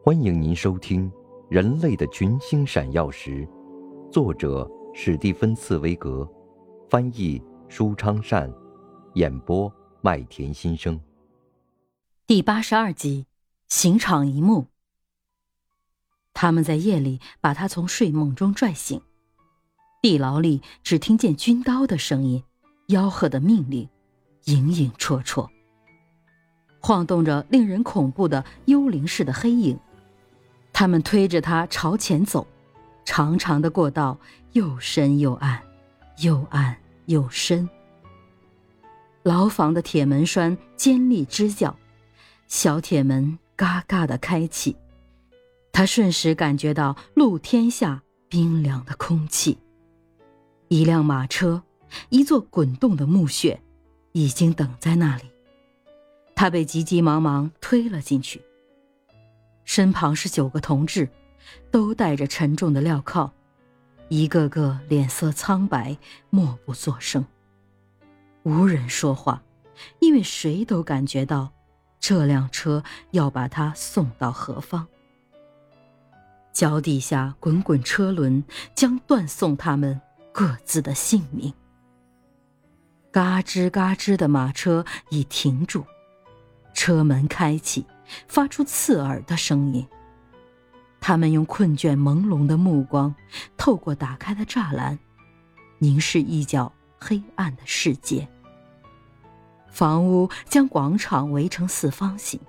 欢迎您收听《人类的群星闪耀时》，作者史蒂芬·茨威格，翻译舒昌善，演播麦田心声。第八十二集，刑场一幕。他们在夜里把他从睡梦中拽醒，地牢里只听见军刀的声音，吆喝的命令，影影绰绰，晃动着令人恐怖的幽灵似的黑影。他们推着他朝前走，长长的过道又深又暗，又暗又深。牢房的铁门栓尖利吱叫，小铁门嘎嘎的开启。他瞬时感觉到露天下冰凉的空气。一辆马车，一座滚动的墓穴，已经等在那里。他被急急忙忙推了进去。身旁是九个同志，都带着沉重的镣铐，一个个脸色苍白，默不作声。无人说话，因为谁都感觉到，这辆车要把他送到何方。脚底下滚滚车轮将断送他们各自的性命。嘎吱嘎吱的马车已停住，车门开启。发出刺耳的声音。他们用困倦朦胧的目光，透过打开的栅栏，凝视一角黑暗的世界。房屋将广场围成四方形，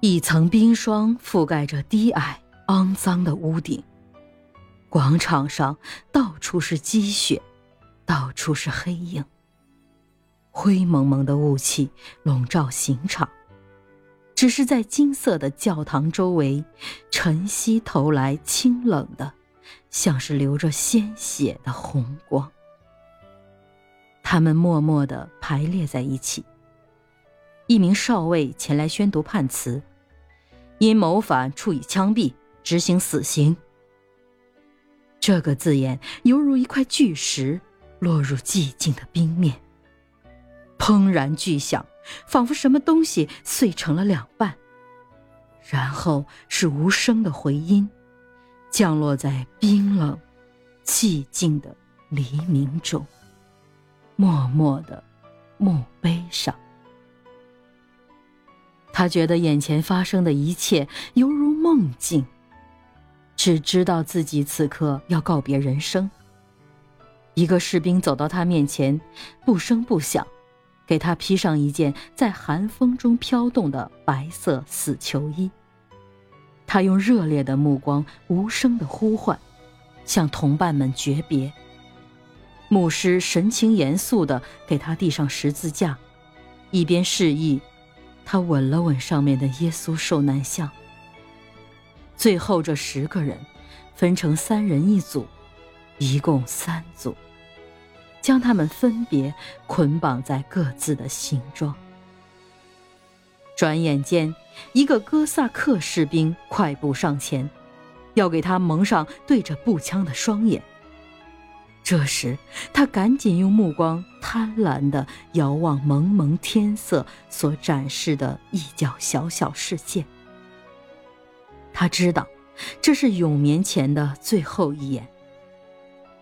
一层冰霜覆盖着低矮肮脏的屋顶。广场上到处是积雪，到处是黑影。灰蒙蒙的雾气笼罩刑场。只是在金色的教堂周围，晨曦投来清冷的，像是流着鲜血的红光。他们默默地排列在一起。一名少尉前来宣读判词：因谋反处以枪毙，执行死刑。这个字眼犹如一块巨石落入寂静的冰面，砰然巨响。仿佛什么东西碎成了两半，然后是无声的回音，降落在冰冷、寂静的黎明中，默默的墓碑上。他觉得眼前发生的一切犹如梦境，只知道自己此刻要告别人生。一个士兵走到他面前，不声不响。给他披上一件在寒风中飘动的白色死囚衣。他用热烈的目光无声的呼唤，向同伴们诀别。牧师神情严肃地给他递上十字架，一边示意，他吻了吻上面的耶稣受难像。最后这十个人分成三人一组，一共三组。将他们分别捆绑在各自的形状。转眼间，一个哥萨克士兵快步上前，要给他蒙上对着步枪的双眼。这时，他赶紧用目光贪婪地遥望蒙蒙天色所展示的一角小小世界。他知道，这是永眠前的最后一眼。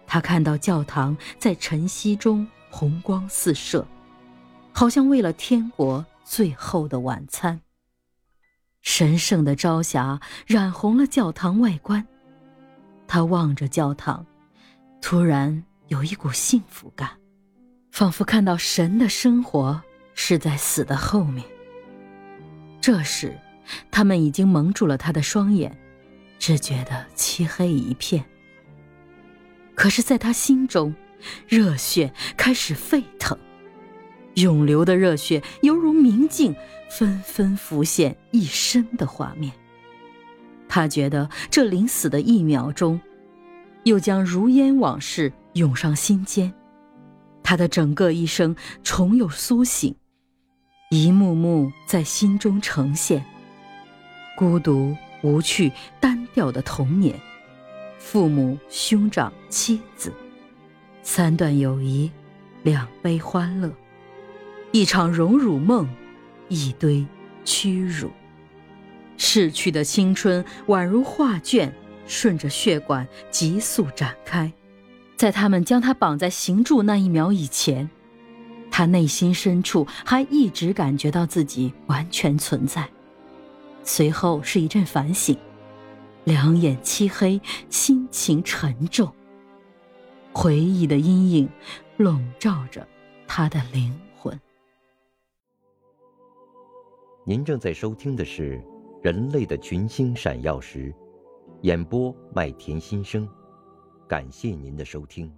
他看到教堂在晨曦中红光四射，好像为了天国最后的晚餐。神圣的朝霞染红了教堂外观。他望着教堂，突然有一股幸福感，仿佛看到神的生活是在死的后面。这时，他们已经蒙住了他的双眼，只觉得漆黑一片。可是，在他心中，热血开始沸腾，涌流的热血犹如明镜，纷纷浮现一身的画面。他觉得这临死的一秒钟，又将如烟往事涌上心间，他的整个一生重又苏醒，一幕幕在心中呈现：孤独、无趣、单调的童年。父母、兄长、妻子，三段友谊，两杯欢乐，一场荣辱梦，一堆屈辱。逝去的青春宛如画卷，顺着血管急速展开。在他们将他绑在刑柱那一秒以前，他内心深处还一直感觉到自己完全存在。随后是一阵反省，两眼漆黑，心情沉重。回忆的阴影笼罩着他的灵魂。您正在收听的是《人类的群星闪耀时》，演播麦田心声，感谢您的收听。